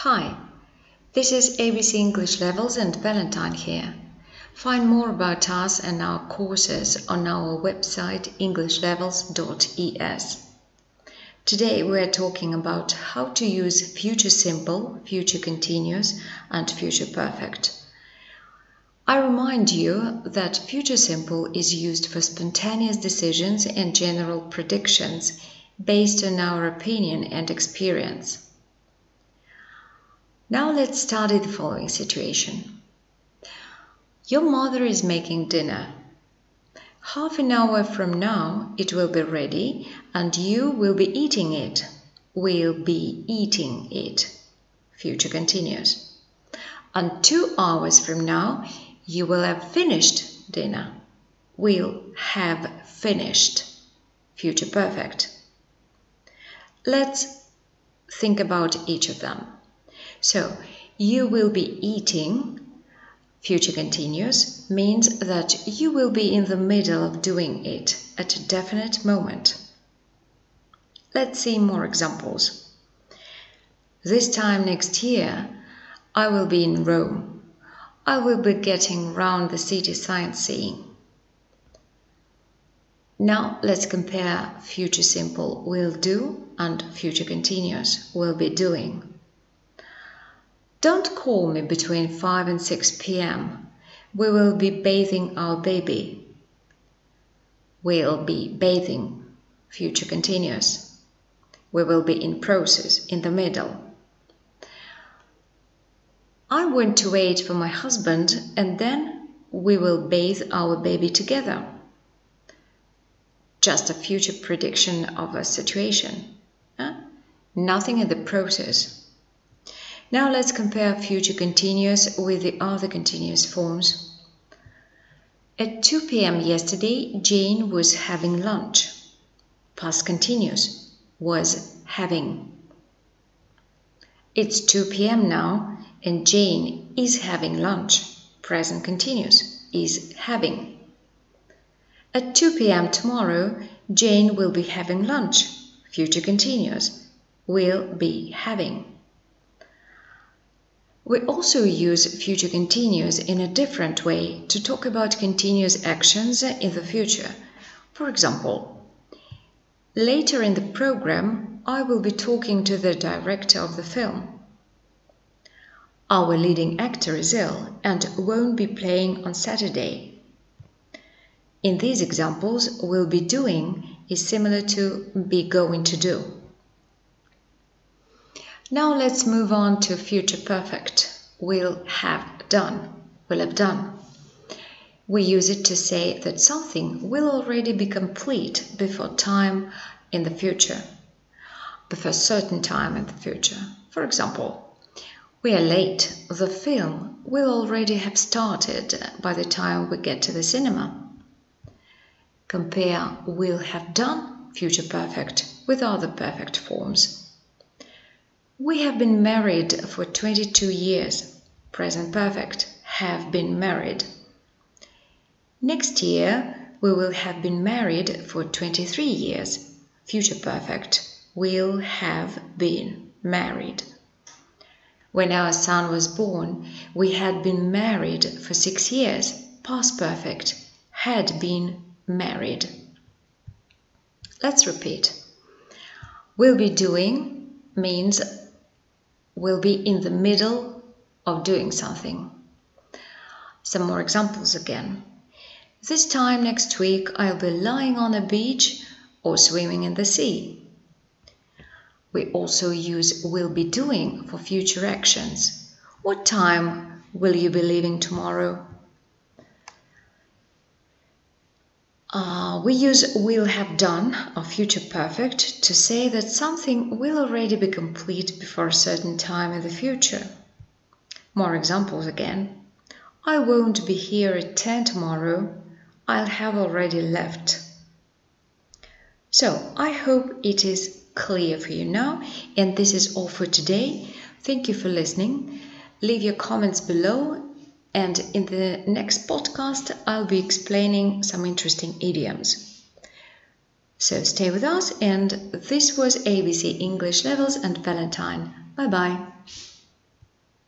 Hi, this is ABC English Levels and Valentine here. Find more about us and our courses on our website englishlevels.es. Today we are talking about how to use future simple, future continuous, and future perfect. I remind you that future simple is used for spontaneous decisions and general predictions based on our opinion and experience. Now let's study the following situation. Your mother is making dinner. Half an hour from now it will be ready and you will be eating it. Will be eating it. Future continuous. And two hours from now you will have finished dinner. Will have finished. Future perfect. Let's think about each of them. So, you will be eating, future continuous, means that you will be in the middle of doing it at a definite moment. Let's see more examples. This time next year, I will be in Rome. I will be getting round the city sightseeing. Now let's compare future simple will do and future continuous will be doing. Don't call me between 5 and 6 p.m. We will be bathing our baby. We'll be bathing. Future continuous. We will be in process, in the middle. I want to wait for my husband and then we will bathe our baby together. Just a future prediction of a situation. Huh? Nothing in the process. Now let's compare future continuous with the other continuous forms. At 2 p.m. yesterday, Jane was having lunch. Past continuous was having. It's 2 p.m. now and Jane is having lunch. Present continuous is having. At 2 p.m. tomorrow, Jane will be having lunch. Future continuous will be having. We also use future continuous in a different way to talk about continuous actions in the future. For example, later in the program, I will be talking to the director of the film. Our leading actor is ill and won't be playing on Saturday. In these examples, will be doing is similar to be going to do. Now let's move on to future perfect. Will have done. Will have done. We use it to say that something will already be complete before time in the future, before certain time in the future. For example, we are late. The film will already have started by the time we get to the cinema. Compare will have done, future perfect, with other perfect forms. We have been married for 22 years. Present perfect. Have been married. Next year, we will have been married for 23 years. Future perfect. Will have been married. When our son was born, we had been married for six years. Past perfect. Had been married. Let's repeat. Will be doing means will be in the middle of doing something. Some more examples again. This time next week I'll be lying on a beach or swimming in the sea. We also use will be doing for future actions. What time will you be leaving tomorrow? Uh, we use will have done or future perfect to say that something will already be complete before a certain time in the future. More examples again. I won't be here at 10 tomorrow. I'll have already left. So, I hope it is clear for you now, and this is all for today. Thank you for listening. Leave your comments below and in the next podcast, I'll be explaining some interesting idioms. So stay with us, and this was ABC English Levels and Valentine. Bye bye.